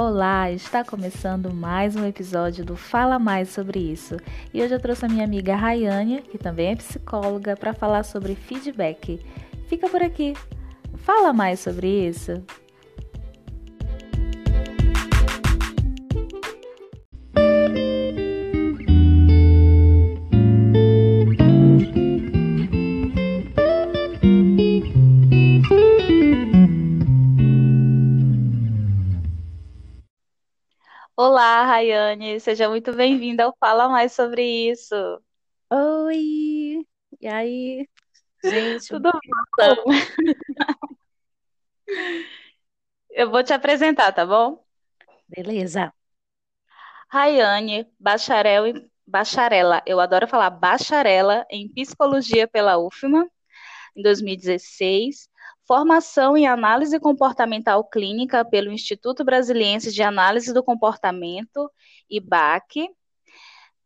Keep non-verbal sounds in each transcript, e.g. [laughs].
Olá, está começando mais um episódio do Fala Mais sobre isso. E hoje eu trouxe a minha amiga Rayane, que também é psicóloga, para falar sobre feedback. Fica por aqui. Fala mais sobre isso. Seja muito bem-vinda ao Fala Mais sobre isso. Oi! E aí, gente? Tudo bom? Eu vou te apresentar, tá bom? Beleza. Rayane, bacharel em bacharela, eu adoro falar bacharela em psicologia pela UFMA, em 2016, formação em análise comportamental clínica pelo Instituto Brasiliense de Análise do Comportamento, IBAC,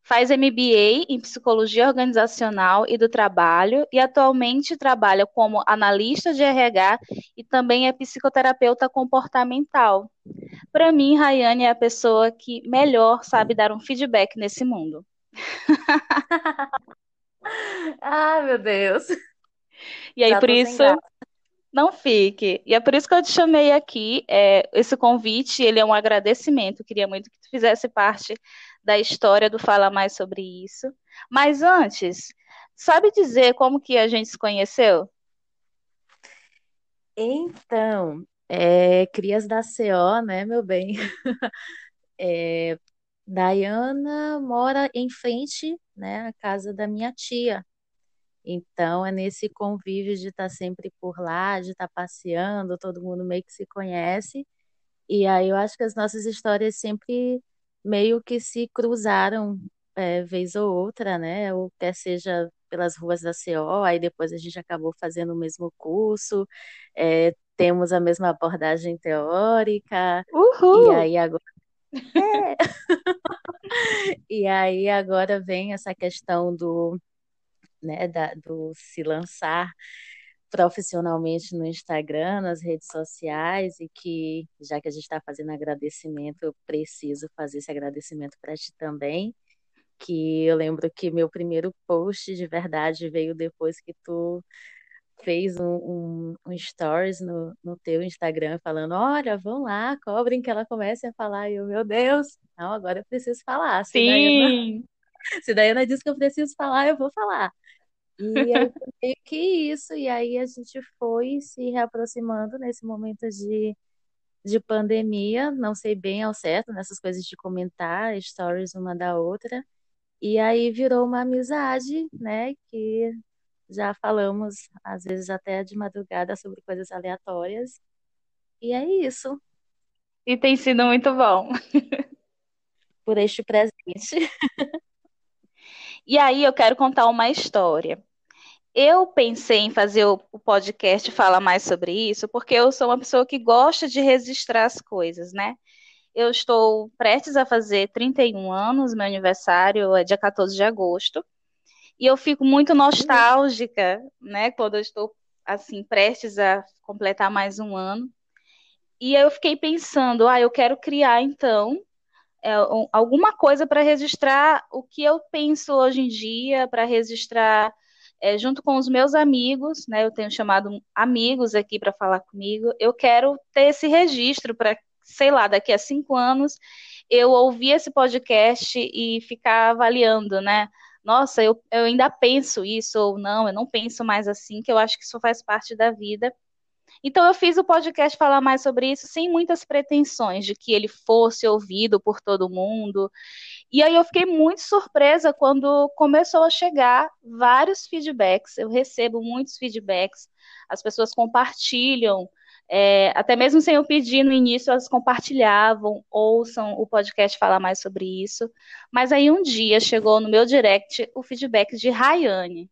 faz MBA em Psicologia Organizacional e do Trabalho e atualmente trabalha como analista de RH e também é psicoterapeuta comportamental. Para mim, Rayane é a pessoa que melhor sabe dar um feedback nesse mundo. [laughs] ah, meu Deus. E aí, Já por isso, não fique. E é por isso que eu te chamei aqui. É, esse convite, ele é um agradecimento. Eu queria muito que tu fizesse parte da história do Fala Mais sobre isso. Mas antes, sabe dizer como que a gente se conheceu? Então, é, crias da CO, né, meu bem? [laughs] É, mora em frente, né, à casa da minha tia. Então, é nesse convívio de estar sempre por lá, de estar passeando, todo mundo meio que se conhece. E aí eu acho que as nossas histórias sempre meio que se cruzaram é, vez ou outra, né? Ou quer seja pelas ruas da CO, aí depois a gente acabou fazendo o mesmo curso, é, temos a mesma abordagem teórica, Uhul! e aí agora. É. [laughs] [laughs] e aí agora vem essa questão do né, da, do se lançar profissionalmente no Instagram, nas redes sociais, e que, já que a gente está fazendo agradecimento, eu preciso fazer esse agradecimento para ti também. Que eu lembro que meu primeiro post de verdade veio depois que tu fez um, um, um stories no, no teu Instagram falando, olha, vão lá, cobrem que ela comece a falar. E eu, meu Deus, não, agora eu preciso falar. Se Sim! [laughs] Se Daiana diz que eu preciso falar, eu vou falar. E aí foi meio que isso, e aí a gente foi se reaproximando nesse momento de, de pandemia, não sei bem ao certo, nessas coisas de comentar stories uma da outra, e aí virou uma amizade, né, que já falamos, às vezes até de madrugada, sobre coisas aleatórias, e é isso. E tem sido muito bom. Por este presente. [laughs] E aí eu quero contar uma história. Eu pensei em fazer o podcast falar mais sobre isso, porque eu sou uma pessoa que gosta de registrar as coisas, né? Eu estou prestes a fazer 31 anos, meu aniversário é dia 14 de agosto, e eu fico muito nostálgica, né, quando eu estou assim prestes a completar mais um ano. E eu fiquei pensando, ah, eu quero criar então é, alguma coisa para registrar o que eu penso hoje em dia, para registrar é, junto com os meus amigos, né? Eu tenho chamado amigos aqui para falar comigo. Eu quero ter esse registro para, sei lá, daqui a cinco anos eu ouvir esse podcast e ficar avaliando, né? Nossa, eu, eu ainda penso isso ou não, eu não penso mais assim, que eu acho que isso faz parte da vida. Então eu fiz o podcast falar mais sobre isso sem muitas pretensões de que ele fosse ouvido por todo mundo. E aí eu fiquei muito surpresa quando começou a chegar vários feedbacks. Eu recebo muitos feedbacks, as pessoas compartilham. É, até mesmo sem eu pedir no início, elas compartilhavam, ouçam o podcast falar mais sobre isso. Mas aí um dia chegou no meu direct o feedback de Rayane.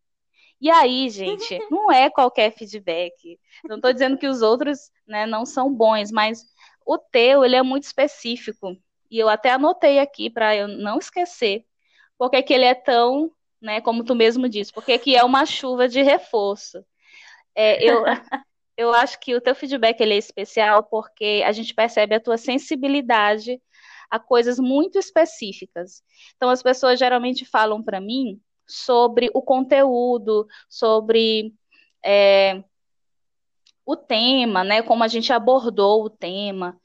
E aí, gente, [laughs] não é qualquer feedback. Não estou dizendo que os outros né, não são bons, mas o teu ele é muito específico. E eu até anotei aqui para eu não esquecer, porque que ele é tão, né, como tu mesmo disse, porque que é uma chuva de reforço. É, eu, [laughs] eu acho que o teu feedback ele é especial porque a gente percebe a tua sensibilidade a coisas muito específicas. Então, as pessoas geralmente falam para mim sobre o conteúdo, sobre é, o tema, né? Como a gente abordou o tema.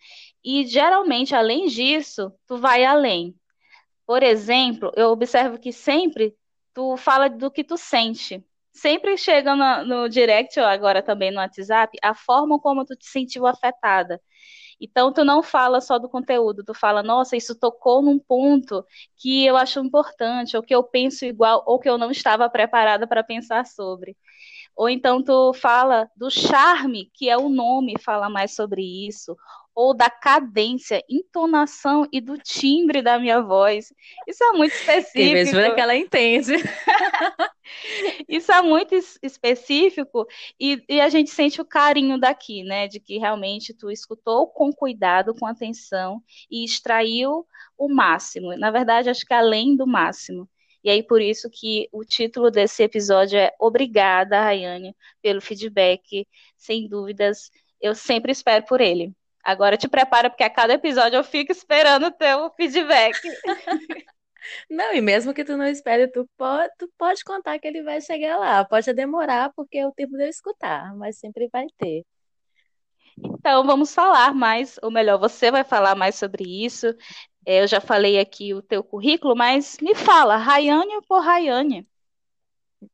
E geralmente, além disso, tu vai além. Por exemplo, eu observo que sempre tu fala do que tu sente. Sempre chega no, no direct, ou agora também no WhatsApp, a forma como tu te sentiu afetada. Então, tu não fala só do conteúdo, tu fala, nossa, isso tocou num ponto que eu acho importante, ou que eu penso igual, ou que eu não estava preparada para pensar sobre. Ou então tu fala do charme, que é o nome, fala mais sobre isso, ou da cadência, entonação e do timbre da minha voz. Isso é muito específico. E mesmo que ela entende. [laughs] Isso é muito específico e, e, a gente sente o carinho daqui, né? De que realmente tu escutou com cuidado, com atenção e extraiu o máximo. Na verdade, acho que além do máximo. E aí, por isso que o título desse episódio é Obrigada, Rayane, pelo feedback. Sem dúvidas, eu sempre espero por ele. Agora te prepara, porque a cada episódio eu fico esperando o teu feedback. [laughs] Não, e mesmo que tu não espere, tu pode, tu pode contar que ele vai chegar lá. Pode demorar, porque é o tempo de eu escutar, mas sempre vai ter. Então, vamos falar mais, ou melhor, você vai falar mais sobre isso. É, eu já falei aqui o teu currículo, mas me fala, Rayane por Rayane?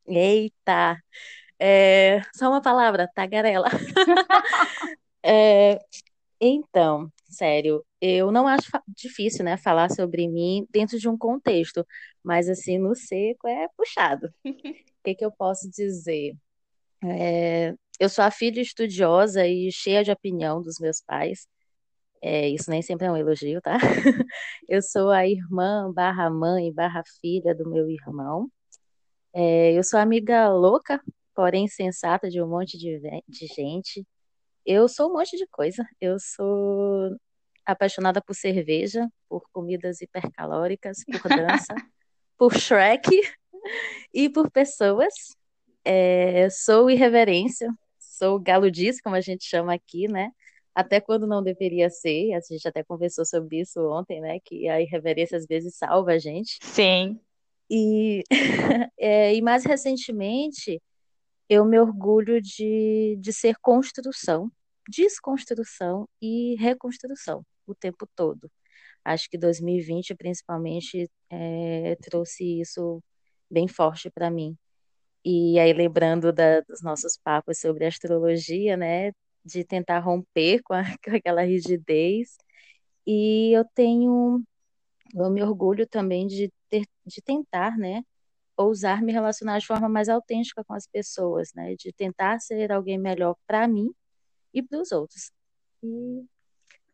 Eita! É, só uma palavra, tagarela. [laughs] [laughs] é, então, sério, eu não acho difícil, né, falar sobre mim dentro de um contexto, mas assim, no seco é puxado. [laughs] O que que eu posso dizer? É, eu sou a filha estudiosa e cheia de opinião dos meus pais. É, isso nem sempre é um elogio, tá? [laughs] Eu sou a irmã barra mãe barra filha do meu irmão. É, eu sou amiga louca, porém sensata de um monte de, de gente. Eu sou um monte de coisa. Eu sou apaixonada por cerveja, por comidas hipercalóricas, por dança, [laughs] por Shrek e por pessoas. É, sou irreverência, sou galudice, como a gente chama aqui, né? Até quando não deveria ser, a gente até conversou sobre isso ontem, né? Que a irreverência às vezes salva a gente. Sim. E, [laughs] é, e mais recentemente, eu me orgulho de, de ser construção, desconstrução e reconstrução o tempo todo. Acho que 2020, principalmente, é, trouxe isso bem forte para mim. E aí, lembrando da, dos nossos papos sobre astrologia, né, de tentar romper com, a, [laughs] com aquela rigidez. E eu tenho, eu me orgulho também de, ter, de tentar, né, ousar me relacionar de forma mais autêntica com as pessoas, né? De tentar ser alguém melhor para mim e para os outros. E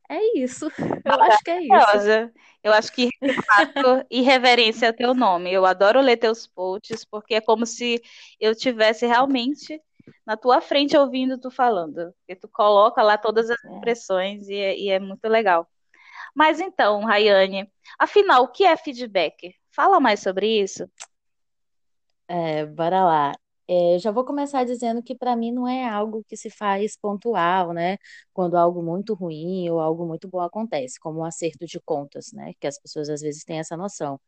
é isso. Eu acho que é isso. Eu acho que fato, irreverência é o teu nome. Eu adoro ler teus posts porque é como se eu tivesse realmente na tua frente ouvindo tu falando. Porque tu coloca lá todas as expressões e é, e é muito legal. Mas então, Rayane, afinal, o que é feedback? Fala mais sobre isso. É, bora lá. É, já vou começar dizendo que para mim não é algo que se faz pontual, né? Quando algo muito ruim ou algo muito bom acontece, como um acerto de contas, né? Que as pessoas às vezes têm essa noção.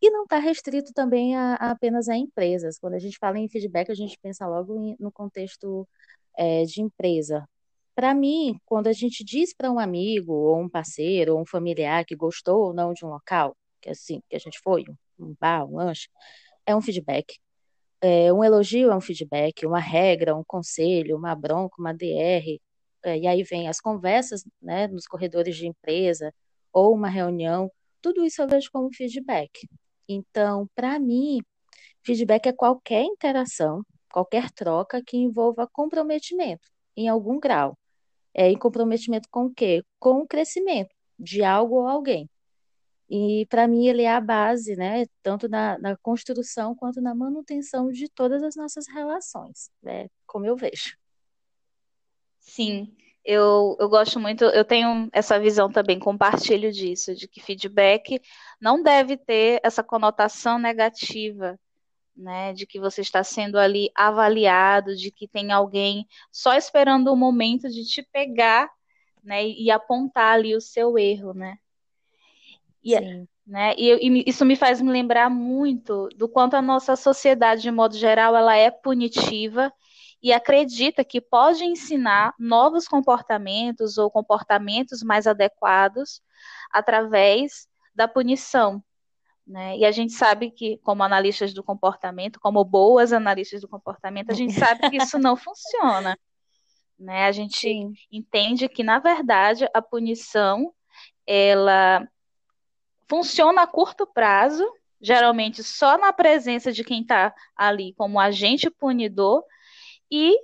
E não está restrito também a, a apenas a empresas. Quando a gente fala em feedback, a gente pensa logo em, no contexto é, de empresa. Para mim, quando a gente diz para um amigo, ou um parceiro, ou um familiar que gostou ou não de um local, que assim, que a gente foi, um bar, um lanche, é um feedback. É, um elogio é um feedback, uma regra, um conselho, uma bronca, uma DR. É, e aí vem as conversas né, nos corredores de empresa ou uma reunião. Tudo isso eu vejo como feedback. Então, para mim, feedback é qualquer interação, qualquer troca que envolva comprometimento em algum grau. É em comprometimento com o quê? Com o crescimento de algo ou alguém. E para mim ele é a base, né, tanto na, na, construção quanto na manutenção de todas as nossas relações, né, como eu vejo. Sim, eu, eu gosto muito, eu tenho essa visão também, compartilho disso, de que feedback não deve ter essa conotação negativa, né, de que você está sendo ali avaliado, de que tem alguém só esperando o momento de te pegar, né, e apontar ali o seu erro, né? E, Sim. Né, e, e isso me faz me lembrar muito do quanto a nossa sociedade, de modo geral, ela é punitiva e acredita que pode ensinar novos comportamentos ou comportamentos mais adequados através da punição. Né? E a gente sabe que, como analistas do comportamento, como boas analistas do comportamento, a gente sabe que isso não funciona. Né? A gente Sim. entende que, na verdade, a punição ela funciona a curto prazo, geralmente só na presença de quem está ali como agente punidor, e,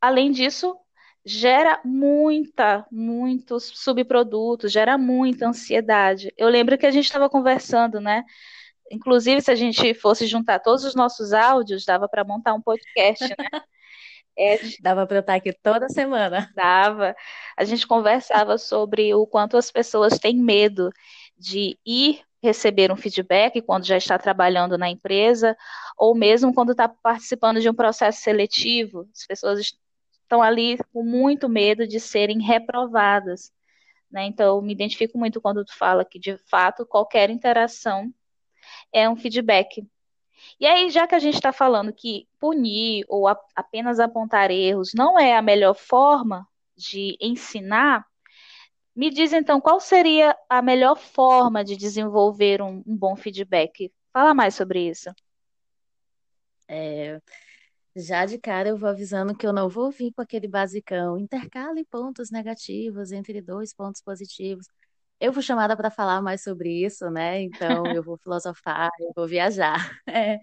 além disso, gera muita, muitos subprodutos, gera muita ansiedade. Eu lembro que a gente estava conversando, né? Inclusive, se a gente fosse juntar todos os nossos áudios, dava para montar um podcast, né? [laughs] É, dava para eu estar aqui toda semana. Dava. A gente conversava sobre o quanto as pessoas têm medo de ir receber um feedback quando já está trabalhando na empresa, ou mesmo quando está participando de um processo seletivo. As pessoas estão ali com muito medo de serem reprovadas. Né? Então, me identifico muito quando tu fala que, de fato, qualquer interação é um feedback. E aí, já que a gente está falando que punir ou a, apenas apontar erros não é a melhor forma de ensinar, me diz então qual seria a melhor forma de desenvolver um, um bom feedback? Fala mais sobre isso. É, já de cara eu vou avisando que eu não vou vir com aquele basicão, intercale pontos negativos entre dois pontos positivos. Eu fui chamada para falar mais sobre isso, né? Então eu vou filosofar, eu vou viajar. [laughs]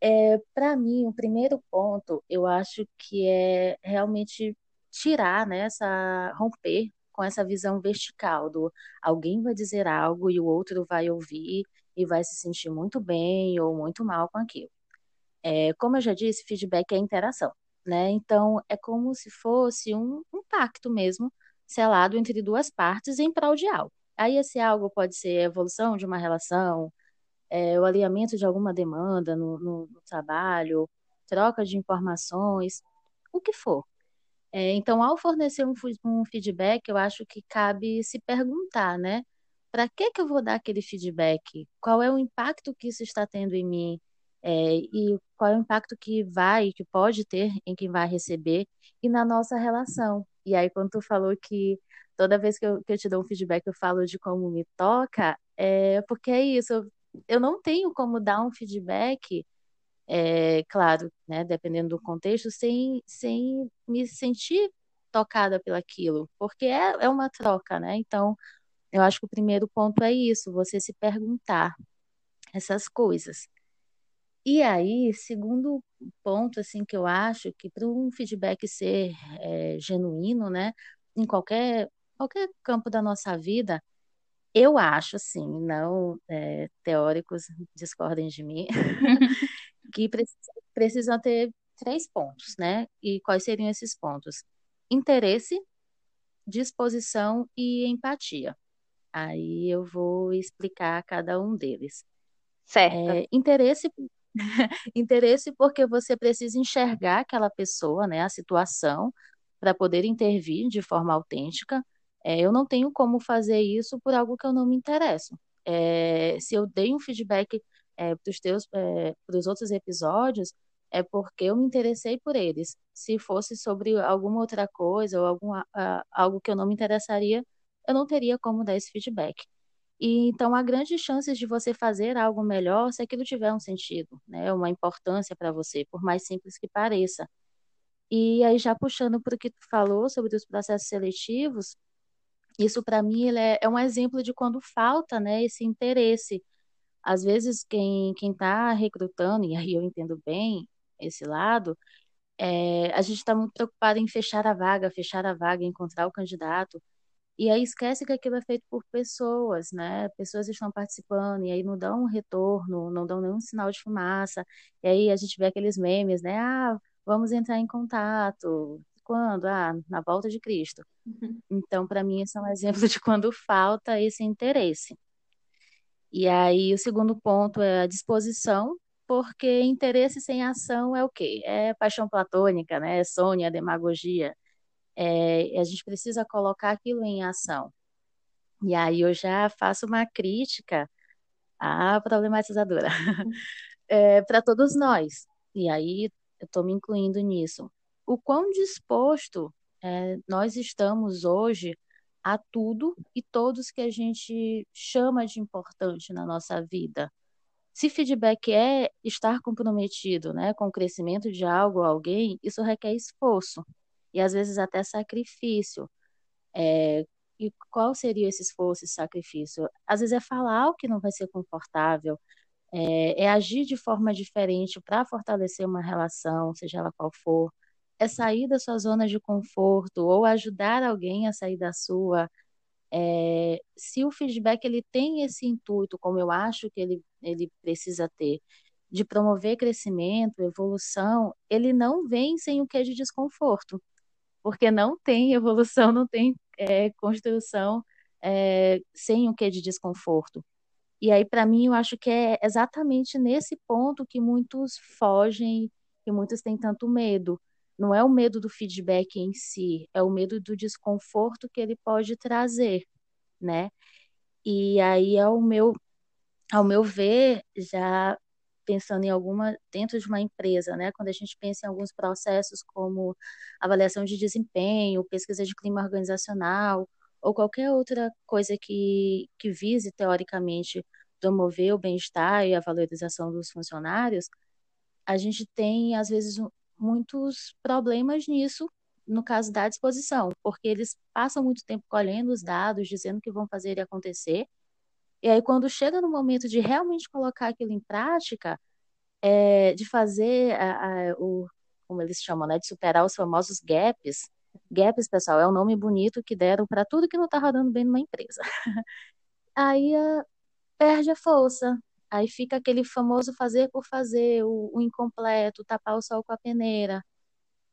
É, é, para mim, o primeiro ponto, eu acho que é realmente tirar, né, essa, romper com essa visão vertical do alguém vai dizer algo e o outro vai ouvir e vai se sentir muito bem ou muito mal com aquilo. É, como eu já disse, feedback é interação, né? Então, é como se fosse um, um pacto mesmo, selado entre duas partes em prol de algo. Aí esse algo pode ser a evolução de uma relação, é, o alinhamento de alguma demanda no, no, no, trabalho, troca de informações, o que for. É, então, ao fornecer um, um, feedback, eu acho que cabe se perguntar, né? Para que, que eu vou dar aquele feedback? Qual é o impacto que isso está tendo em mim? é, e qual é o impacto que vai, que pode ter em quem vai receber e na nossa relação. E aí, quando tu falou que toda vez que eu, que eu te dou um feedback, eu falo de como me toca, é porque é isso, eu, eu não tenho como dar um feedback, é, claro, né, dependendo do contexto, sem, sem me sentir tocada pelaquilo, porque é, é uma troca, né? Então, eu acho que o primeiro ponto é isso, você se perguntar essas coisas. E aí, segundo ponto, assim, que eu acho que para um feedback ser é, genuíno, né, em qualquer, qualquer campo da nossa vida, eu acho, assim, não é, teóricos discordem de mim, [laughs] que precisam ter três pontos, né? E quais seriam esses pontos? Interesse, disposição e empatia. Aí eu vou explicar cada um deles. Certo. É, interesse [laughs] Interesse porque você precisa enxergar aquela pessoa, né, a situação, para poder intervir de forma autêntica. É, eu não tenho como fazer isso por algo que eu não me interesso. É, se eu dei um feedback é, para os teus, é, para os outros episódios, é porque eu me interessei por eles. Se fosse sobre alguma outra coisa ou algo que eu não me interessaria, eu não teria como dar esse feedback. E então há grandes chances de você fazer algo melhor se aquilo tiver um sentido, né? Uma importância para você, por mais simples que pareça. E aí já puxando para o que tu falou sobre os processos seletivos, isso para mim é, é, um exemplo de quando falta, né, esse interesse. Às vezes quem quem está recrutando e aí eu entendo bem esse lado, é, a gente está muito preocupado em fechar a vaga, fechar a vaga, encontrar o candidato. E aí esquece que aquilo é feito por pessoas, né? Pessoas estão participando e aí não dão um retorno, não dão nenhum sinal de fumaça. E aí a gente vê aqueles memes, né? Ah, vamos entrar em contato. Quando? Ah, na volta de Cristo. Uhum. Então, para mim, esse é um [laughs] exemplo de quando falta esse interesse. E aí, o segundo ponto é a disposição, porque interesse sem ação é o quê? É paixão platônica, né? É sonho, é demagogia. É, a gente precisa colocar aquilo em ação. E aí eu já faço uma crítica à problematizadora [laughs] é, para todos nós. E aí eu estou me incluindo nisso. O quão disposto é, nós estamos hoje a tudo e todos que a gente chama de importante na nossa vida. Se feedback é estar comprometido né, com o crescimento de algo ou alguém, isso requer esforço e às vezes até sacrifício. É, e qual seria esse esforço, esse sacrifício? Às vezes é falar algo que não vai ser confortável, é, é agir de forma diferente para fortalecer uma relação, seja ela qual for, é sair da sua zona de conforto ou ajudar alguém a sair da sua. É, se o feedback ele tem esse intuito, como eu acho que ele, ele precisa ter, de promover crescimento, evolução, ele não vem sem o que de desconforto, porque não tem [laughs] evolução, não tem é, construção é, sem o que de desconforto. E aí, para mim, eu acho que é exatamente nesse ponto que muitos fogem, que muitos têm tanto medo não é o medo do feedback em si, é o medo do desconforto que ele pode trazer, né? E aí, ao meu, ao meu ver, já pensando em alguma dentro de uma empresa, né? Quando a gente pensa em alguns processos como avaliação de desempenho, pesquisa de clima organizacional ou qualquer outra coisa que que vise teoricamente promover o bem-estar e a valorização dos funcionários, a gente tem às vezes muitos problemas nisso, no caso da disposição, porque eles passam muito tempo colhendo os dados, dizendo que vão fazer e acontecer, e aí quando chega no momento de realmente colocar aquilo em prática, é, de fazer a, a, o, como eles chamam, né, de superar os famosos gaps, gaps, pessoal, é um nome bonito que deram para tudo que não está rodando bem numa empresa. [laughs] aí a, perde a força, Aí fica aquele famoso fazer por fazer, o, o incompleto, tapar o sol com a peneira.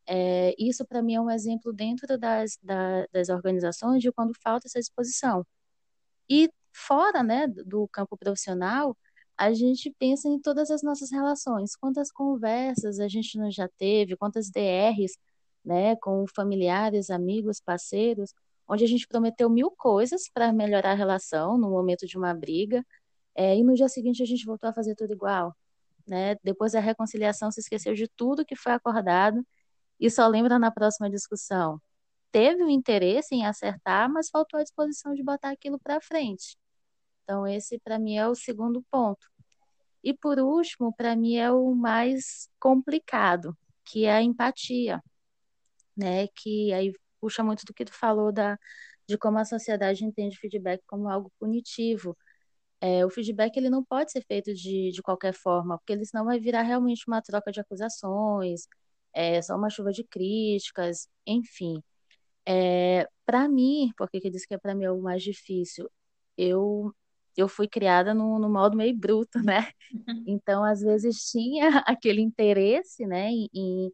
É, isso, para mim, é um exemplo dentro das, da, das organizações de quando falta essa exposição. E fora né, do campo profissional, a gente pensa em todas as nossas relações. Quantas conversas a gente não já teve, quantas DRs né, com familiares, amigos, parceiros, onde a gente prometeu mil coisas para melhorar a relação no momento de uma briga, é, e no dia seguinte a gente voltou a fazer tudo igual. Né? Depois da reconciliação, se esqueceu de tudo que foi acordado e só lembra na próxima discussão. Teve o interesse em acertar, mas faltou a disposição de botar aquilo para frente. Então, esse para mim é o segundo ponto. E por último, para mim é o mais complicado, que é a empatia, né? Que aí puxa muito do que tu falou da de como a sociedade entende feedback como algo punitivo é, o feedback ele não pode ser feito de, de qualquer forma, porque ele senão vai virar realmente uma troca de acusações, é, só uma chuva de críticas, enfim. É, para mim, porque que diz que é para mim é o mais difícil, eu eu fui criada no, no modo meio bruto, né? [laughs] Então, às vezes tinha [laughs] aquele interesse, né, em, em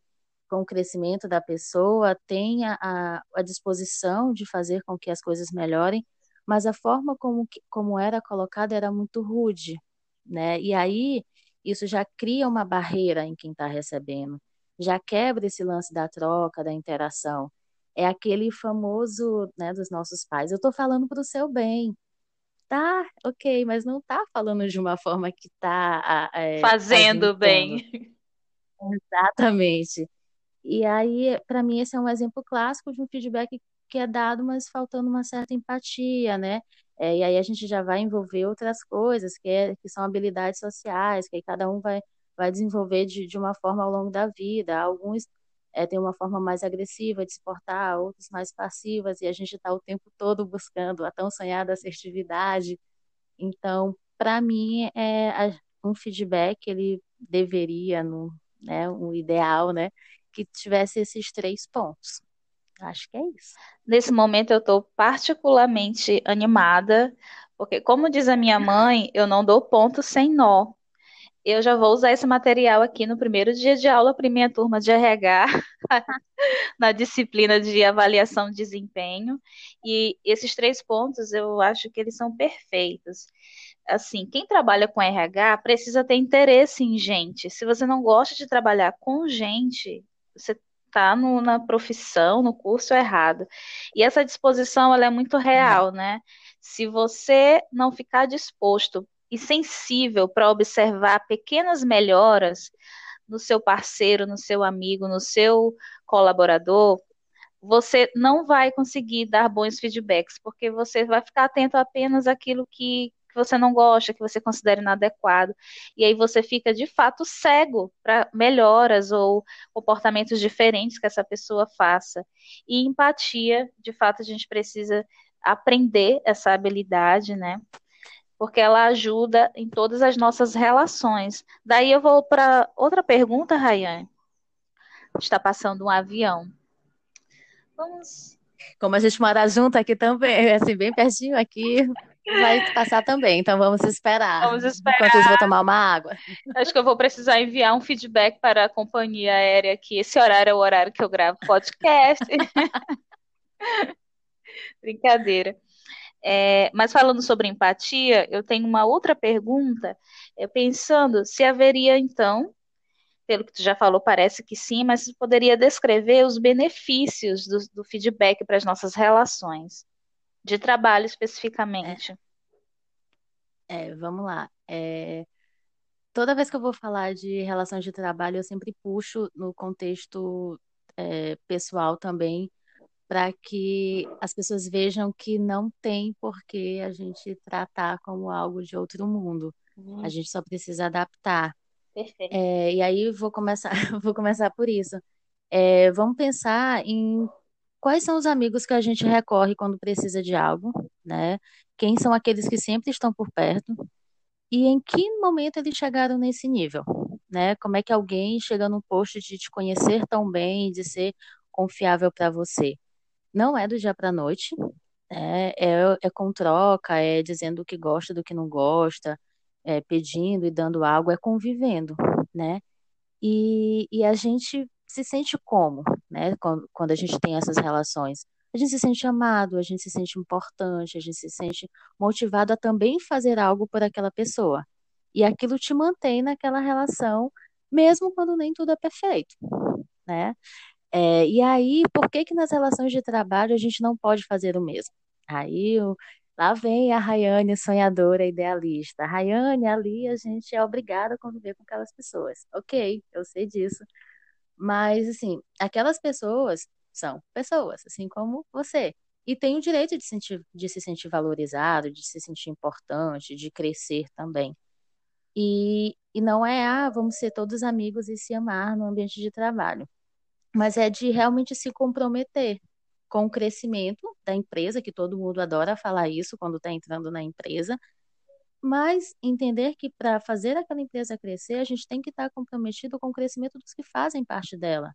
com o crescimento da pessoa, tenha a, a disposição de fazer com que as coisas melhorem, mas a forma como, como era colocada era muito rude, né? E aí isso já cria uma barreira em quem está recebendo, já quebra esse lance da troca, da interação. É aquele famoso, né, dos nossos pais. Eu estou falando para o seu bem, tá? Ok, mas não está falando de uma forma que está é, fazendo bem. Exatamente. E aí, para mim, esse é um exemplo clássico de um feedback que é dado, mas faltando uma certa empatia, né? É, e aí a gente já vai envolver outras coisas, que, é, que são habilidades sociais, que aí cada um vai, vai desenvolver de, de uma forma ao longo da vida. Alguns é, têm uma forma mais agressiva de se portar, outros mais passivas, e a gente está o tempo todo buscando a tão sonhada assertividade. Então, para mim, é, um feedback, ele deveria, no, né, um ideal, né, que tivesse esses três pontos. Acho que é isso. Nesse momento eu estou particularmente animada, porque, como diz a minha mãe, eu não dou ponto sem nó. Eu já vou usar esse material aqui no primeiro dia de aula para minha turma de RH, [laughs] na disciplina de avaliação de desempenho. E esses três pontos eu acho que eles são perfeitos. assim, quem trabalha com RH precisa ter interesse em gente. Se você não gosta de trabalhar com gente, você está na profissão, no curso errado. E essa disposição ela é muito real, né? Se você não ficar disposto e sensível para observar pequenas melhoras no seu parceiro, no seu amigo, no seu colaborador, você não vai conseguir dar bons feedbacks, porque você vai ficar atento apenas àquilo que, que você não gosta, que você considera inadequado. E aí você fica de fato cego para melhoras ou comportamentos diferentes que essa pessoa faça. E empatia, de fato, a gente precisa aprender essa habilidade, né? Porque ela ajuda em todas as nossas relações. Daí eu vou para outra pergunta, Rayane. Está passando um avião. Vamos. Como a gente mora junto aqui também, assim, bem pertinho aqui, vai passar também. Então vamos esperar. Vamos esperar. Enquanto isso, vou tomar uma água. Acho que eu vou precisar enviar um feedback para a companhia aérea que esse horário é o horário que eu gravo podcast. [laughs] Brincadeira. É, mas falando sobre empatia, eu tenho uma outra pergunta, é, pensando se haveria então pelo que tu já falou, parece que sim, mas você poderia descrever os benefícios do, do feedback para as nossas relações, de trabalho especificamente. É, é vamos lá. É, toda vez que eu vou falar de relações de trabalho, eu sempre puxo no contexto é, pessoal também, para que as pessoas vejam que não tem por que a gente tratar como algo de outro mundo. Uhum. A gente só precisa adaptar. Perfeito. É, e aí vou começar, [laughs] vou começar por isso. É, vamos pensar em quais são os amigos que a gente recorre quando precisa de algo, né? Quem são aqueles que sempre estão por perto e em que momento eles chegaram nesse nível, né? Como é que alguém chega num posto de te conhecer tão bem, de ser confiável para você? Não é do dia para noite, né? é, é com troca, é dizendo o que gosta do que não gosta, é, pedindo e dando algo, é convivendo, né? E, e a gente se sente como, né? Quando, a gente tem essas relações. A gente se sente amado, a gente se sente importante, a gente se sente motivado a também fazer algo por aquela pessoa. E aquilo te mantém naquela relação, mesmo quando nem tudo é perfeito, né? É, e aí, por que que nas relações de trabalho a gente não pode fazer o mesmo? Aí Lá vem a Rayane, sonhadora, idealista. Rayane, ali a gente é obrigada a conviver com aquelas pessoas. Ok, eu sei disso. Mas, assim, aquelas pessoas são pessoas, assim como você. E tem o direito de, sentir, de se sentir valorizado, de se sentir importante, de crescer também. E, e não é, ah, vamos ser todos amigos e se amar no ambiente de trabalho. Mas é de realmente se comprometer com o crescimento da empresa, que todo mundo adora falar isso quando está entrando na empresa, mas entender que para fazer aquela empresa crescer, a gente tem que estar comprometido com o crescimento dos que fazem parte dela.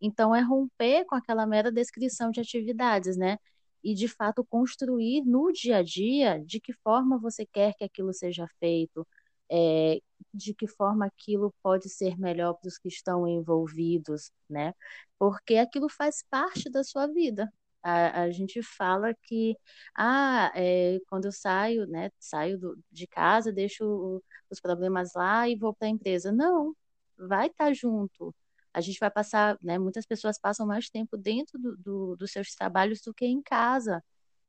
Então, é romper com aquela mera descrição de atividades, né? E, de fato, construir no dia a dia de que forma você quer que aquilo seja feito, é, de que forma aquilo pode ser melhor para os que estão envolvidos, né? Porque aquilo faz parte da sua vida. A, a gente fala que, ah, é, quando eu saio, né, saio do, de casa, deixo os problemas lá e vou para a empresa. Não, vai estar tá junto. A gente vai passar, né, muitas pessoas passam mais tempo dentro do, do, dos seus trabalhos do que em casa.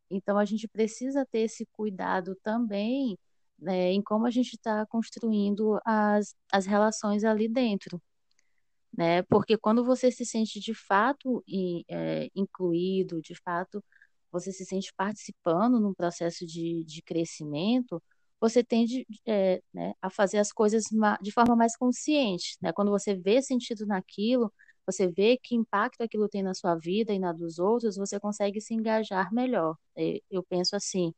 Então, a gente precisa ter esse cuidado também né, em como a gente está construindo as, as relações ali dentro. Né? Porque quando você se sente de fato é, incluído, de fato você se sente participando num processo de, de crescimento, você tende é, né, a fazer as coisas de forma mais consciente. Né? Quando você vê sentido naquilo, você vê que impacto aquilo tem na sua vida e na dos outros, você consegue se engajar melhor. Eu penso assim.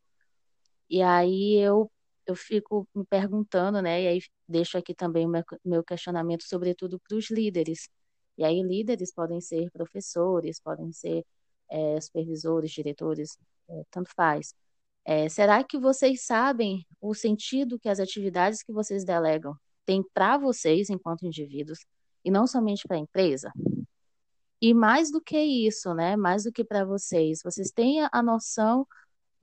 E aí eu eu fico me perguntando, né? E aí deixo aqui também o meu questionamento, sobretudo para os líderes. E aí, líderes podem ser professores, podem ser é, supervisores, diretores, é, tanto faz. É, será que vocês sabem o sentido que as atividades que vocês delegam têm para vocês enquanto indivíduos e não somente para a empresa? E mais do que isso, né? Mais do que para vocês, vocês têm a noção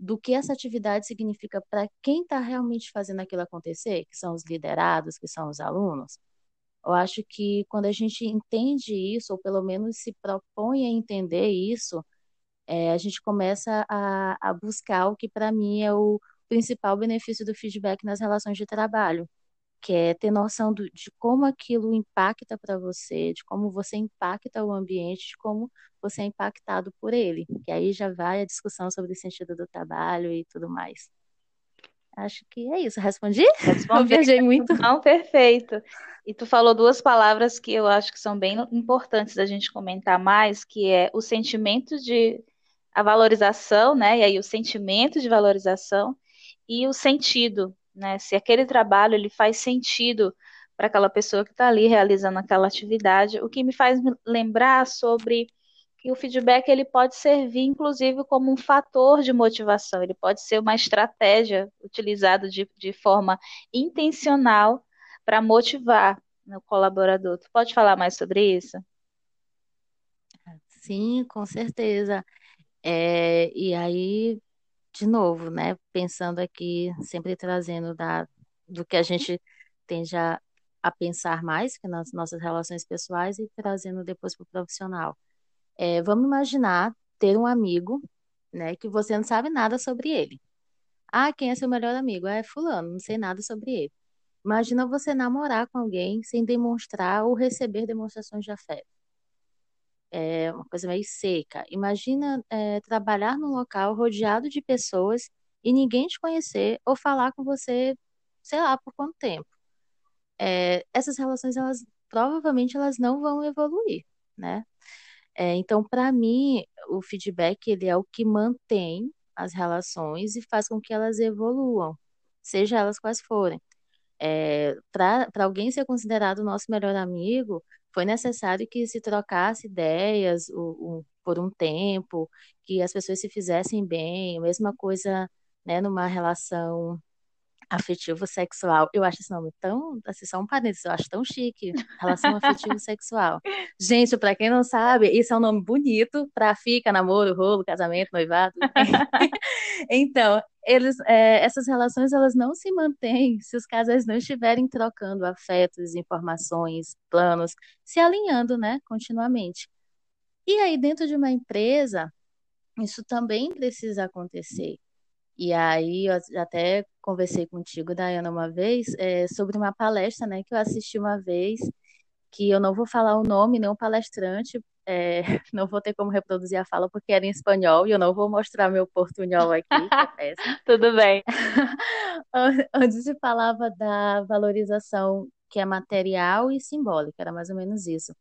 do que essa atividade significa para quem está realmente fazendo aquilo acontecer, que são os liderados, que são os alunos. Eu acho que quando a gente entende isso, ou pelo menos se propõe a entender isso, é, a gente começa a, a buscar o que para mim é o principal benefício do feedback nas relações de trabalho, que é ter noção do, de como aquilo impacta para você, de como você impacta o ambiente, de como você é impactado por ele. Que aí já vai a discussão sobre o sentido do trabalho e tudo mais. Acho que é isso. Respondi? Respondi. [laughs] Eu viajei muito. Não, perfeito. E tu falou duas palavras que eu acho que são bem importantes da gente comentar mais, que é o sentimento de a valorização, né? E aí o sentimento de valorização e o sentido, né? Se aquele trabalho ele faz sentido para aquela pessoa que está ali realizando aquela atividade, o que me faz lembrar sobre que o feedback ele pode servir, inclusive, como um fator de motivação, ele pode ser uma estratégia utilizada de, de forma intencional para motivar o colaborador. Tu pode falar mais sobre isso? Sim, com certeza. É, e aí, de novo, né, pensando aqui, sempre trazendo da, do que a gente tende a, a pensar mais, que nas nossas relações pessoais, e trazendo depois para o profissional. É, vamos imaginar ter um amigo, né, que você não sabe nada sobre ele. Ah, quem é seu melhor amigo? É fulano, não sei nada sobre ele. Imagina você namorar com alguém sem demonstrar ou receber demonstrações de afeto. É uma coisa meio seca. Imagina é, trabalhar num local rodeado de pessoas e ninguém te conhecer ou falar com você, sei lá, por quanto tempo. É, essas relações, elas provavelmente elas não vão evoluir, né? É, então, para mim, o feedback ele é o que mantém as relações e faz com que elas evoluam, seja elas quais forem. É, para alguém ser considerado nosso melhor amigo, foi necessário que se trocasse ideias o, o, por um tempo, que as pessoas se fizessem bem, mesma coisa né, numa relação afetivo sexual. Eu acho esse nome tão, assim, só um parênteses, eu acho tão chique, relação afetivo sexual. Gente, para quem não sabe, isso é um nome bonito para fica, namoro, rolo, casamento, noivado. [laughs] então, eles, é, essas relações elas não se mantêm se os casais não estiverem trocando afetos, informações, planos, se alinhando, né, continuamente. E aí, dentro de uma empresa, isso também precisa acontecer. E aí, eu até conversei contigo, Dayana, uma vez, é, sobre uma palestra, né, que eu assisti uma vez, que eu não vou falar o nome, nem o palestrante, é, [laughs] não vou ter como reproduzir a fala porque era em espanhol e eu não vou mostrar meu portunhol aqui, é [laughs] Tudo bem. [laughs] Onde se falava da valorização que é material e simbólica, era mais ou menos isso.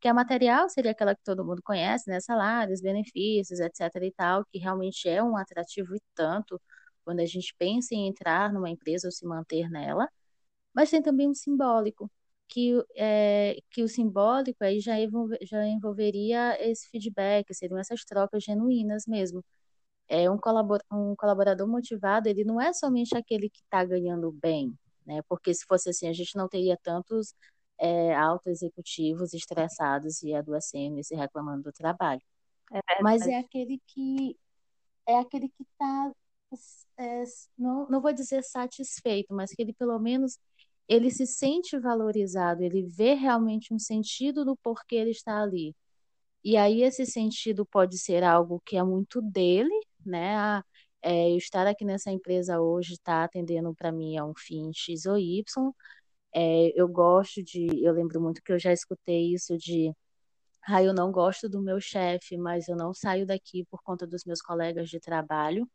Que a material seria aquela que todo mundo conhece, né? Salários, benefícios, etc e tal, que realmente é um atrativo e tanto quando a gente pensa em entrar numa empresa ou se manter nela, mas tem também um simbólico, que, é, que o simbólico aí já, envolve, já envolveria esse feedback, seriam essas trocas genuínas mesmo. É um, colabor, um colaborador motivado, ele não é somente aquele que está ganhando bem, né? Porque se fosse assim, a gente não teria tantos é, altos executivos estressados e adoecendo e se reclamando do trabalho. É Mas é aquele que é aquele que está é, não, não vou dizer satisfeito, mas que ele pelo menos ele se sente valorizado, ele vê realmente um sentido do porquê ele está ali. E aí esse sentido pode ser algo que é muito dele, né? Ah, é, eu estar aqui nessa empresa hoje está atendendo para mim a um fim X ou Y. É, eu gosto de, eu lembro muito que eu já escutei isso de, ah, eu não gosto do meu chefe, mas eu não saio daqui por conta dos meus colegas de trabalho.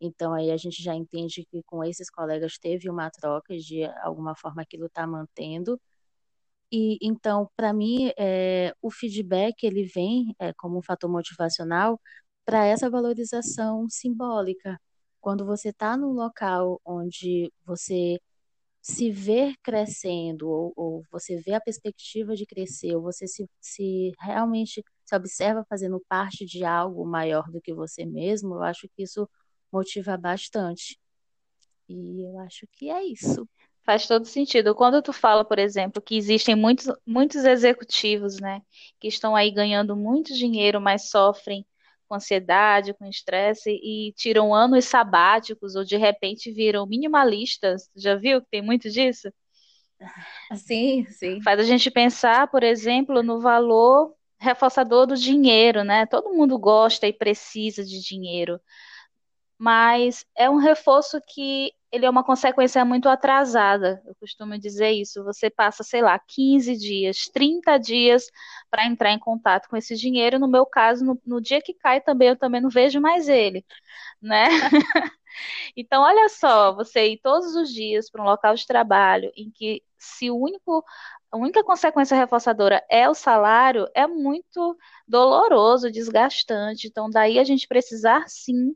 Então aí a gente já entende que com esses colegas teve uma troca de alguma forma aquilo está mantendo. E então, para mim, é, o feedback ele vem é, como um fator motivacional para essa valorização simbólica. Quando você está num local onde você se vê crescendo, ou, ou, você vê a perspectiva de crescer, ou você se, se realmente se observa fazendo parte de algo maior do que você mesmo, eu acho que isso motiva bastante. E eu acho que é isso. Faz todo sentido. Quando tu fala, por exemplo, que existem muitos, muitos executivos, né, que estão aí ganhando muito dinheiro, mas sofrem com ansiedade, com estresse e tiram anos sabáticos ou de repente viram minimalistas. Já viu que tem muito disso? [laughs] Sim, sim. Faz a gente pensar, por exemplo, no valor reforçador do dinheiro, né? Todo mundo gosta e precisa de dinheiro, mas é um reforço que ele é uma consequência muito atrasada. Eu costumo dizer isso. Você passa, sei lá, 15 dias, 30 dias para entrar em contato com esse dinheiro. No meu caso, no, no dia que cai também, eu também não vejo mais ele, né? [laughs] então, olha só, você ir todos os dias para um local de trabalho em que se o único a única consequência reforçadora é o salário, é muito doloroso, desgastante. Então, daí a gente precisar sim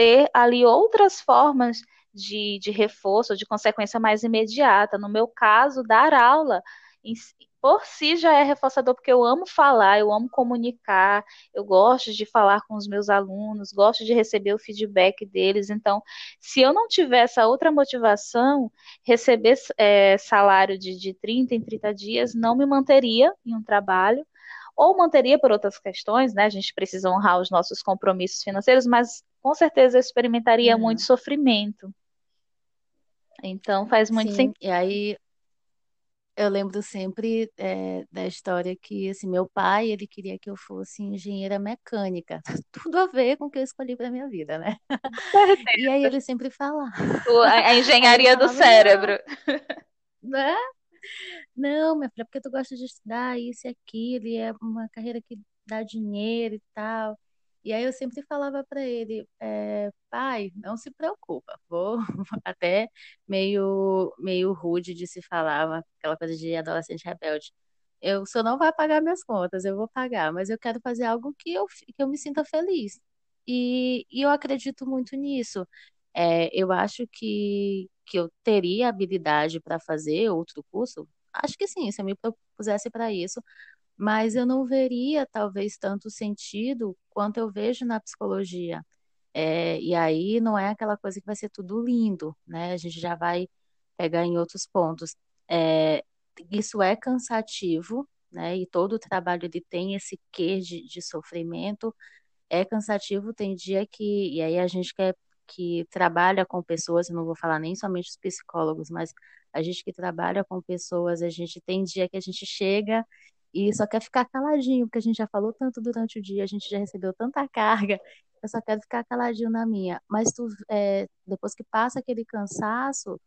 ter ali outras formas de, de reforço, de consequência mais imediata. No meu caso, dar aula em, por si já é reforçador, porque eu amo falar, eu amo comunicar, eu gosto de falar com os meus alunos, gosto de receber o feedback deles. Então, se eu não tiver essa outra motivação, receber é, salário de, de 30 em 30 dias não me manteria em um trabalho, ou manteria por outras questões, né? A gente precisa honrar os nossos compromissos financeiros, mas com certeza eu experimentaria uhum. muito sofrimento. Então faz muito Sim, sentido. E aí eu lembro sempre é, da história que assim, meu pai ele queria que eu fosse engenheira mecânica, [laughs] tudo a ver com o que eu escolhi para minha vida, né? E aí ele sempre falava a [laughs] engenharia do cérebro, né? Não, minha filha, porque tu gosta de estudar isso e aquilo, e é uma carreira que dá dinheiro e tal. E aí eu sempre falava para ele, é, pai, não se preocupa, vou [laughs] até meio meio rude de se falar, aquela coisa de adolescente rebelde. Eu só não vai pagar minhas contas, eu vou pagar, mas eu quero fazer algo que eu que eu me sinta feliz. E, e eu acredito muito nisso. É, eu acho que que eu teria habilidade para fazer outro curso. Acho que sim, se eu me propusesse para isso, mas eu não veria talvez tanto sentido quanto eu vejo na psicologia. É, e aí não é aquela coisa que vai ser tudo lindo, né? A gente já vai pegar em outros pontos. É, isso é cansativo, né? E todo o trabalho ele tem esse quê de, de sofrimento. É cansativo, tem dia que. E aí a gente quer que trabalha com pessoas, eu não vou falar nem somente os psicólogos, mas a gente que trabalha com pessoas, a gente tem dia que a gente chega e só quer ficar caladinho, porque a gente já falou tanto durante o dia, a gente já recebeu tanta carga, eu só quero ficar caladinho na minha. Mas tu, é, depois que passa aquele cansaço,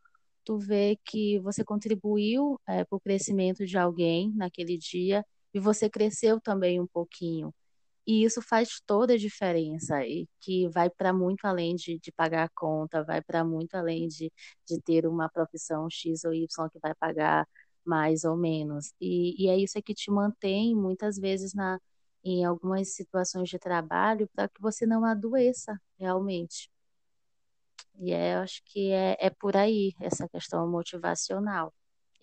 tu vê que você contribuiu é, para o crescimento de alguém naquele dia e você cresceu também um pouquinho. E isso faz toda a diferença, e que vai para muito além de, de, pagar a conta, vai para muito além de, de ter uma profissão X ou Y que vai pagar mais ou menos. E, e é isso que te mantém muitas vezes na, em algumas situações de trabalho para que você não adoeça realmente. E é, eu acho que é, é por aí essa questão motivacional.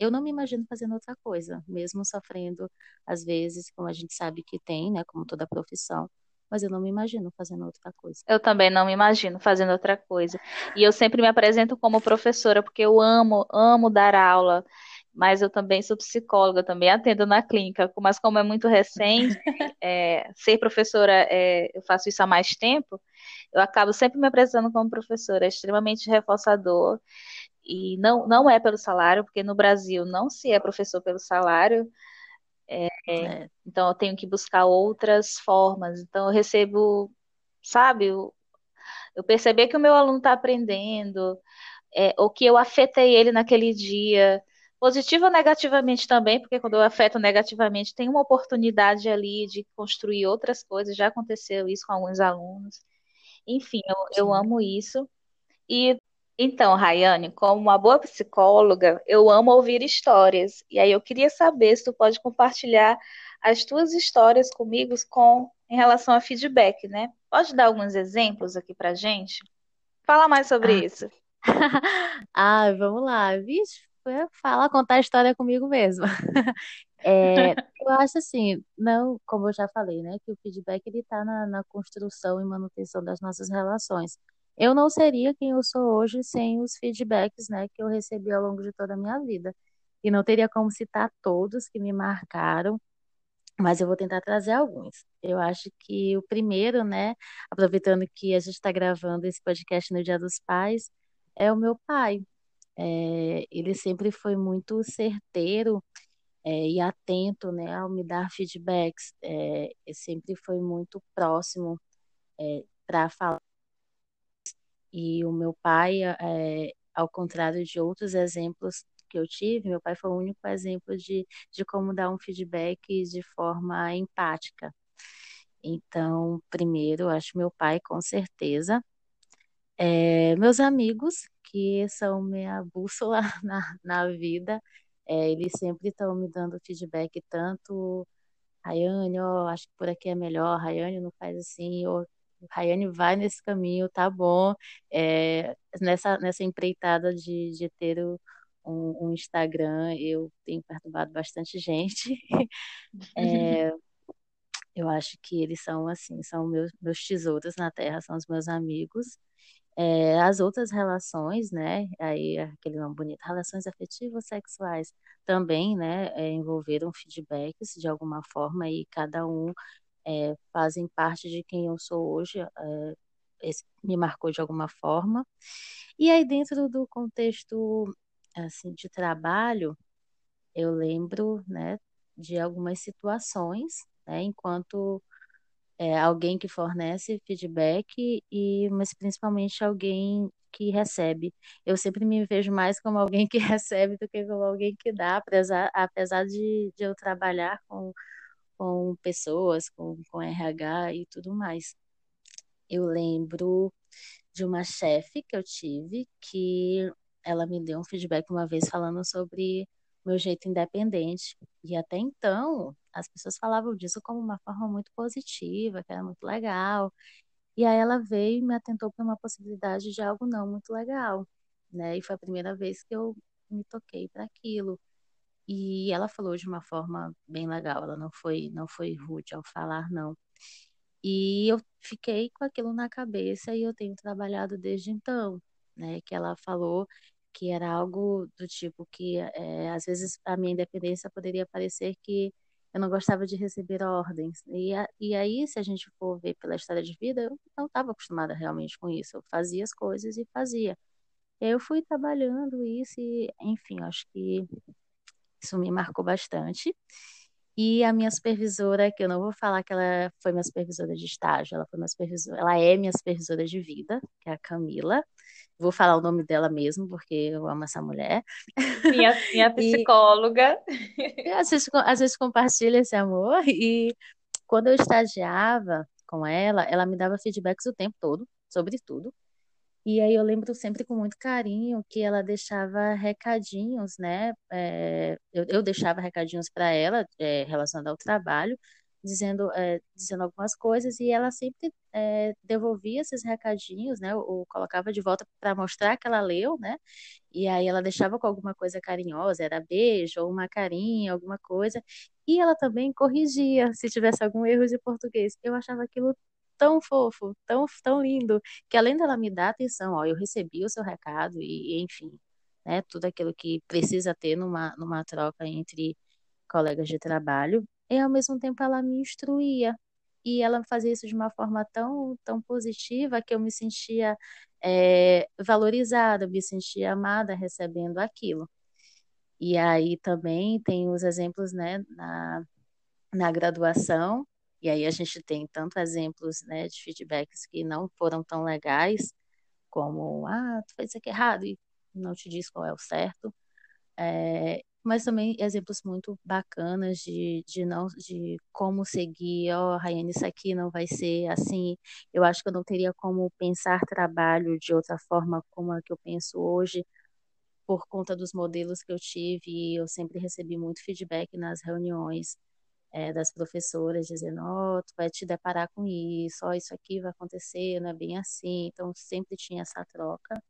Eu não me imagino fazendo outra coisa, mesmo sofrendo, às vezes, como a gente sabe que tem, né, como toda profissão, mas eu não me imagino fazendo outra coisa. Eu também não me imagino fazendo outra coisa. E eu sempre me apresento como professora, porque eu amo, amo dar aula mas eu também sou psicóloga, também atendo na clínica, mas como é muito recente, [laughs] é, ser professora, é, eu faço isso há mais tempo, eu acabo sempre me apresentando como professora, é extremamente reforçador, e não, não é pelo salário, porque no Brasil não se é professor pelo salário, é, é. então eu tenho que buscar outras formas, então eu recebo, sabe, eu, eu perceber que o meu aluno está aprendendo, é, ou que eu afetei ele naquele dia, Positivo ou negativamente também, porque quando eu afeto negativamente, tem uma oportunidade ali de construir outras coisas. Já aconteceu isso com alguns alunos. Enfim, eu, eu amo isso. E então, Rayane, como uma boa psicóloga, eu amo ouvir histórias. E aí eu queria saber se tu pode compartilhar as tuas histórias comigo com em relação a feedback, né? Pode dar alguns exemplos aqui pra gente? Fala mais sobre ah. isso. [laughs] ah, vamos lá. Vixe, falar, contar a história comigo mesmo. [laughs] É, eu acho assim, não, como eu já falei, né, que o feedback ele está na, na construção e manutenção das nossas relações. Eu não seria quem eu sou hoje sem os feedbacks, né, que eu recebi ao longo de toda a minha vida. E não teria como citar todos que me marcaram, mas eu vou tentar trazer alguns. Eu acho que o primeiro, né, aproveitando que a gente está gravando esse podcast no Dia dos Pais, é o meu pai. É, ele sempre foi muito certeiro é, e atento, né, ao me dar feedbacks. É, sempre foi muito próximo é, para falar. E o meu pai, é, ao contrário de outros exemplos que eu tive, meu pai foi o único exemplo de, de como dar um feedback de forma empática. Então, primeiro, acho meu pai, com certeza. É, meus amigos, que são minha bússola [laughs] na, na vida, é, eles sempre estão me dando feedback, tanto Rayane, ó, acho que por aqui é melhor, Rayane não faz assim, ou Rayane vai nesse caminho, tá bom. É, nessa, nessa empreitada de, de ter o, um, um, Instagram, eu tenho perturbado bastante [laughs] gente. É, eu acho que eles são assim, são meus, meus tesouros na Terra, são os meus amigos. É, as outras relações, né, aí aquele nome bonito, relações afetivas sexuais, também, né, é, envolveram feedbacks de alguma forma e cada um é, fazem parte de quem eu sou hoje, é, esse me marcou de alguma forma. E aí dentro do contexto assim de trabalho, eu lembro, né, de algumas situações, né, enquanto é, alguém que fornece feedback e mas principalmente alguém que recebe. Eu sempre me vejo mais como alguém que [laughs] recebe do que como alguém que dá, apesar, apesar de, de eu trabalhar com, com pessoas, com, com RH e tudo mais. Eu lembro de uma chefe que eu tive que ela me deu um feedback uma vez falando sobre meu jeito independente. E até então, as pessoas falavam disso como uma forma muito positiva, que era muito legal. E aí ela veio e me atentou para uma possibilidade de algo não muito legal, né? E foi a primeira vez que eu me toquei para aquilo. E ela falou de uma forma bem legal, ela não foi não foi rude ao falar não. E eu fiquei com aquilo na cabeça e eu tenho trabalhado desde então, né? Que ela falou que era algo do tipo que é, às vezes a minha independência poderia parecer que eu não gostava de receber ordens. E, a, e aí, se a gente for ver pela história de vida, eu não estava acostumada realmente com isso. Eu fazia as coisas e fazia. Eu fui trabalhando isso e, enfim, acho que isso me marcou bastante. E a minha supervisora, que eu não vou falar que ela foi minha supervisora de estágio, ela foi minha supervisora, ela é minha supervisora de vida, que é a Camila. Vou falar o nome dela mesmo, porque eu amo essa mulher. Minha, minha [laughs] psicóloga. E, às, vezes, às vezes compartilha esse amor. E quando eu estagiava com ela, ela me dava feedbacks o tempo todo, sobre tudo. E aí eu lembro sempre com muito carinho que ela deixava recadinhos, né? É, eu, eu, deixava recadinhos para ela é, relacionados ao trabalho, dizendo, é, dizendo algumas coisas e ela sempre é, devolvia esses recadinhos, né? Ou, ou colocava de volta para mostrar que ela leu, né? E aí ela deixava com alguma coisa carinhosa, era beijo ou uma carinha, alguma coisa. E ela também corrigia se tivesse algum erro de português. Eu achava aquilo tão fofo, tão, tão lindo, que além dela me dar atenção, ó, eu recebi o seu recado e, enfim, né, tudo aquilo que precisa ter numa, numa troca entre colegas de trabalho, e ao mesmo tempo ela me instruía. E ela fazia isso de uma forma tão, tão positiva que eu me sentia é, valorizada, me sentia amada recebendo aquilo. E aí também tem os exemplos né, na, na graduação, e aí a gente tem tanto exemplos né, de feedbacks que não foram tão legais, como, ah, tu fez isso aqui errado e não te diz qual é o certo. É, mas também exemplos muito bacanas de, de não de como seguir, ó, oh, Rayane, isso aqui não vai ser assim. Eu acho que eu não teria como pensar trabalho de outra forma como a que eu penso hoje, por conta dos modelos que eu tive, eu sempre recebi muito feedback nas reuniões é, das professoras dizendo, ó, oh, tu vai te deparar com isso, ó, oh, isso aqui vai acontecer, não é bem assim. Então, sempre tinha essa troca.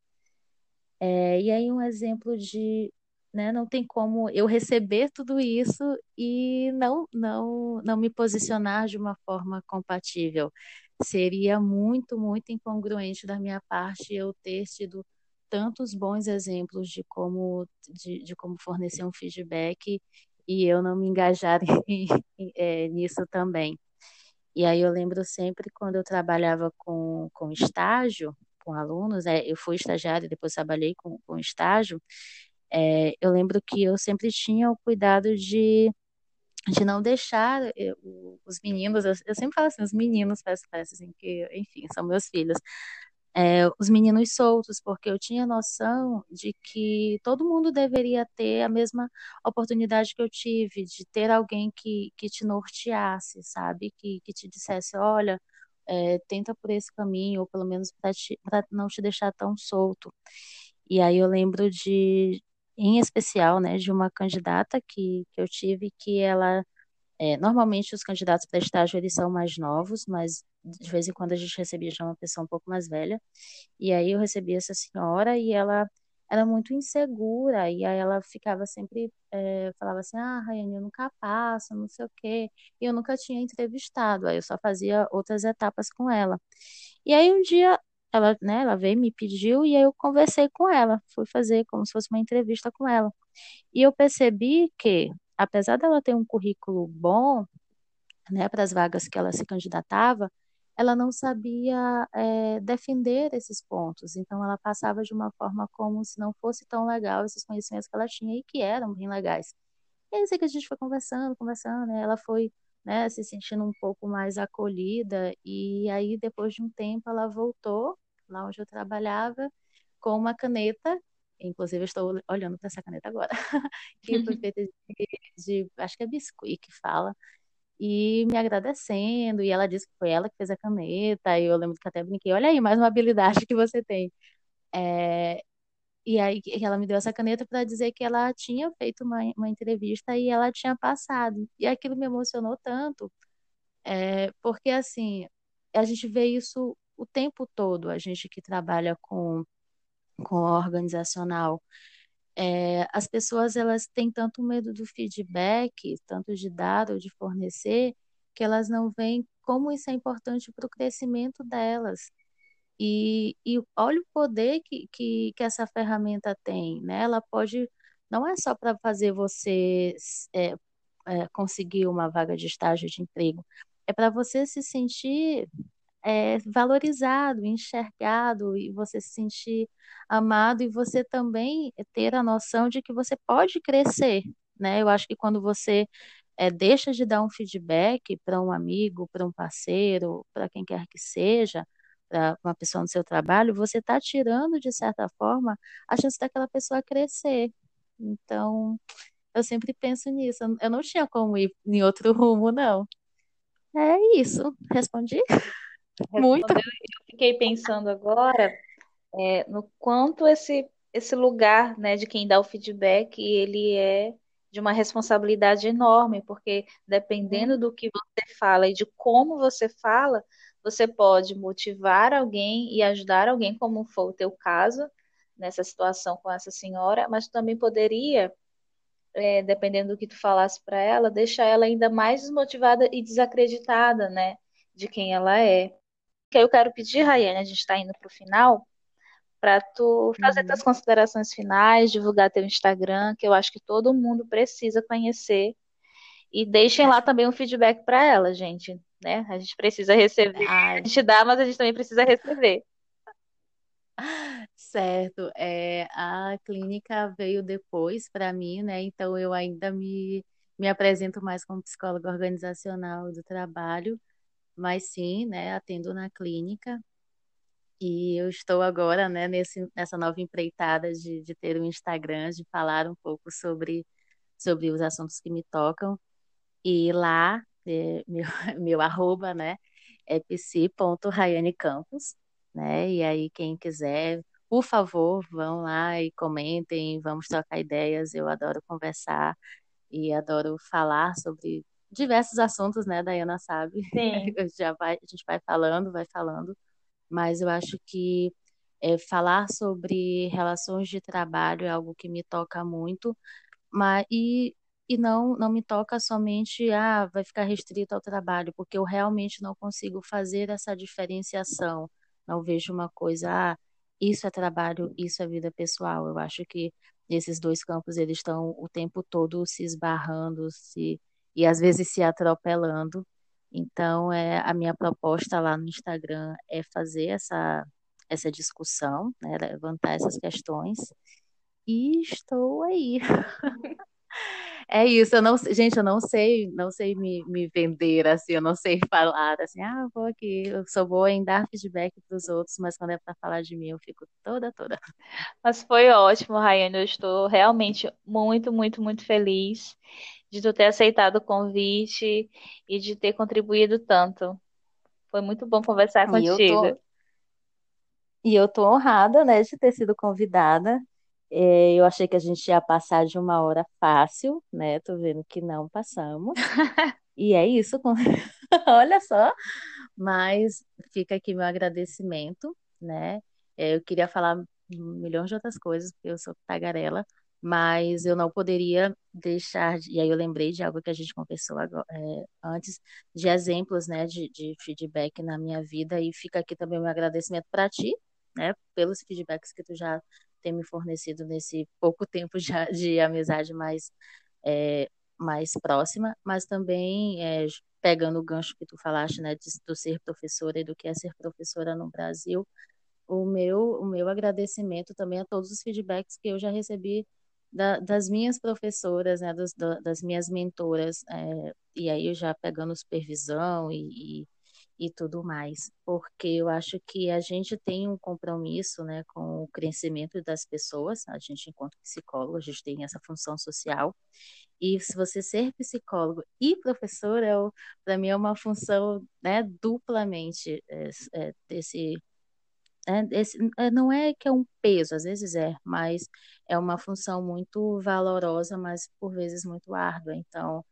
É, e aí, um exemplo de, né, não tem como eu receber tudo isso e não, não, não me posicionar de uma forma compatível. Seria muito, muito incongruente da minha parte eu ter tido tantos bons exemplos de como, de, de como fornecer um feedback e eu não me engajar [laughs] é, nisso também. E aí eu lembro sempre quando eu trabalhava com, com estágio, com alunos, é, eu fui estagiária, depois trabalhei com, com estágio, é, eu lembro que eu sempre tinha o cuidado de, de não deixar eu, os meninos, eu, eu, sempre falo assim, os meninos, parece, parece assim, que, enfim, são meus filhos, é, os meninos soltos, porque eu tinha noção de que todo mundo deveria ter a mesma oportunidade que eu tive, de ter alguém que, que te norteasse, sabe? Que, que te dissesse, olha, é, tenta por esse caminho, ou pelo menos para não te deixar tão solto. E aí eu lembro de, em especial, né, de uma candidata que, que eu tive que ela é, normalmente os candidatos para estágio eles são mais novos, mas de vez em quando a gente recebia já uma pessoa um pouco mais velha. E aí eu recebi essa senhora e ela era muito insegura e aí ela ficava sempre é, falava assim, ah, Raiane, eu nunca passo, não sei o quê. E eu nunca tinha entrevistado, aí eu só fazia outras etapas com ela. E aí um dia ela, né, ela veio, me pediu e aí eu conversei com ela, fui fazer como se fosse uma entrevista com ela. E eu percebi que apesar dela ter um currículo bom, né, para as vagas que ela se candidatava, ela não sabia é, defender esses pontos. Então, ela passava de uma forma como se não fosse tão legal esses conhecimentos que ela tinha e que eram bem legais. E aí, sei que a gente foi conversando, conversando, né, ela foi né, se sentindo um pouco mais acolhida. E aí, depois de um tempo, ela voltou lá onde eu trabalhava com uma caneta Inclusive, eu estou olhando para essa caneta agora, [laughs] que foi feita de, de, acho que é biscuit que fala, e me agradecendo. E ela disse que foi ela que fez a caneta. E eu lembro que até brinquei: olha aí, mais uma habilidade que você tem. É, e aí ela me deu essa caneta para dizer que ela tinha feito uma, uma entrevista e ela tinha passado. E aquilo me emocionou tanto, é, porque assim, a gente vê isso o tempo todo, a gente que trabalha com com o organizacional, é, as pessoas elas têm tanto medo do feedback, tanto de dar ou de fornecer, que elas não veem como isso é importante para o crescimento delas. E, e olha o poder que, que, que essa ferramenta tem, né? Ela pode, não é só para fazer você é, é, conseguir uma vaga de estágio de emprego, é para você se sentir é, valorizado, enxergado e você se sentir amado e você também ter a noção de que você pode crescer, né? Eu acho que quando você é, deixa de dar um feedback para um amigo, para um parceiro, para quem quer que seja, para uma pessoa no seu trabalho, você está tirando, de certa forma, a chance daquela pessoa crescer. Então, eu sempre penso nisso. Eu não tinha como ir em outro [laughs] rumo, não. É isso. Respondi? Muito. Eu fiquei pensando agora é, no quanto esse, esse lugar né, de quem dá o feedback, ele é de uma responsabilidade enorme, porque dependendo do que você fala e de como você fala, você pode motivar alguém e ajudar alguém, como foi o teu caso, nessa situação com essa senhora, mas também poderia, é, dependendo do que tu falasse para ela, deixar ela ainda mais desmotivada e desacreditada, né, de quem ela é que eu quero pedir, Rayane, a gente está indo para o final, para tu fazer uhum. considerações finais, divulgar teu Instagram, que eu acho que todo mundo precisa conhecer. E deixem lá também um feedback para ela, gente. Né? A gente precisa receber. Ai. A gente dá, mas a gente também precisa receber. Certo. É, a clínica veio depois para mim, né? Então eu ainda me, me apresento mais como psicóloga organizacional do trabalho mas sim, né, atendo na clínica. E eu estou agora, né, nesse, nessa nova empreitada de, de ter um Instagram, de falar um pouco sobre, sobre os assuntos que me tocam. E lá, é, [laughs] meu, meu arroba, né, é psi.raianecampos, né, e aí quem quiser, por favor, vão lá e comentem, vamos trocar ideias, eu adoro conversar e adoro falar sobre diversos assuntos, né, Dayana sabe. Sim. [laughs] Já vai, a gente vai falando, vai falando, mas eu acho que é, falar sobre relações de trabalho é algo que me toca muito, mas e, e não não me toca somente ah, vai ficar restrito ao trabalho, porque eu realmente não consigo fazer essa diferenciação. Não vejo uma coisa, ah, isso é trabalho, isso é vida pessoal. Eu acho que esses dois campos eles estão o tempo todo se esbarrando, se e às vezes se atropelando. Então, é, a minha proposta lá no Instagram é fazer essa, essa discussão, né, levantar essas questões. E estou aí. [laughs] É isso, eu não, gente, eu não sei, não sei me, me vender assim, eu não sei falar assim, ah, vou aqui, eu sou boa em dar feedback para os outros, mas quando é para falar de mim, eu fico toda, toda. Mas foi ótimo, Rayane, eu estou realmente muito, muito, muito feliz de tu ter aceitado o convite e de ter contribuído tanto. Foi muito bom conversar E eu contigo. tô, e eu tô honrada, né, de ter sido convidada. É, eu achei que a gente ia passar de uma hora fácil, né? Tô vendo que não passamos. [laughs] E é isso, com- [laughs] olha só. Mas fica aqui meu agradecimento, né? É, eu queria falar um milhão de outras coisas, porque eu sou tagarela, mas eu não poderia deixar. de- E aí eu lembrei de algo que a gente conversou agora, é, antes, de exemplos, né, de, de feedback na minha vida. E fica aqui também o meu agradecimento para ti, né, pelos feedbacks que tu já tem me fornecido nesse pouco tempo já de amizade mais, é, mais próxima, mas também é, pegando o gancho que tu falaste, né, de, do ser professora e do que é ser professora no Brasil, o meu, o meu agradecimento também a todos os feedbacks que eu já recebi da, das minhas professoras, né, das, das minhas mentoras, é, e aí eu já pegando supervisão e, e, e tudo mais, porque eu acho que a gente tem um compromisso, né, com o crescimento das pessoas, a gente enquanto psicólogo, a gente tem essa função social, e se você ser psicólogo e professor, é, para mim é uma função, né, duplamente é, é, desse é, esse, é, não é que é um peso, às vezes é, mas é uma função muito valorosa, mas por vezes muito árdua. Então,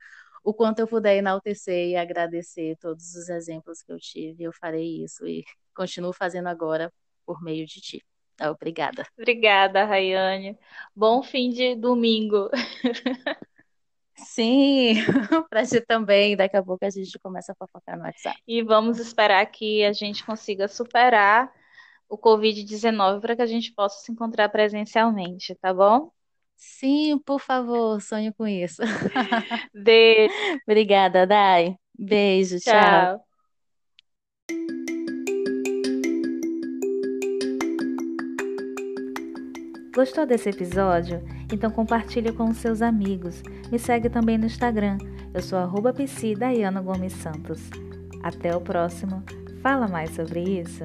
o quanto eu puder enaltecer e agradecer todos os exemplos que eu tive, eu farei isso e [laughs] continuo fazendo agora por meio de ti. Tá, obrigada. Obrigada, Rayane. Bom fim de domingo. [laughs] Sim, [laughs] para ti também. Daqui a pouco a gente começa a fofocar no WhatsApp. E vamos esperar que a gente consiga superar o Covid-19 para que a gente possa se encontrar presencialmente, tá bom? Sim, por favor, sonho com isso. [laughs] Beijo, Obrigada, Dai. Beijo, tchau. tchau. Gostou desse episódio? Então compartilhe com seus amigos. Me segue também no Instagram. Eu sou arroba Gomes Santos. Até o próximo. Fala mais sobre isso.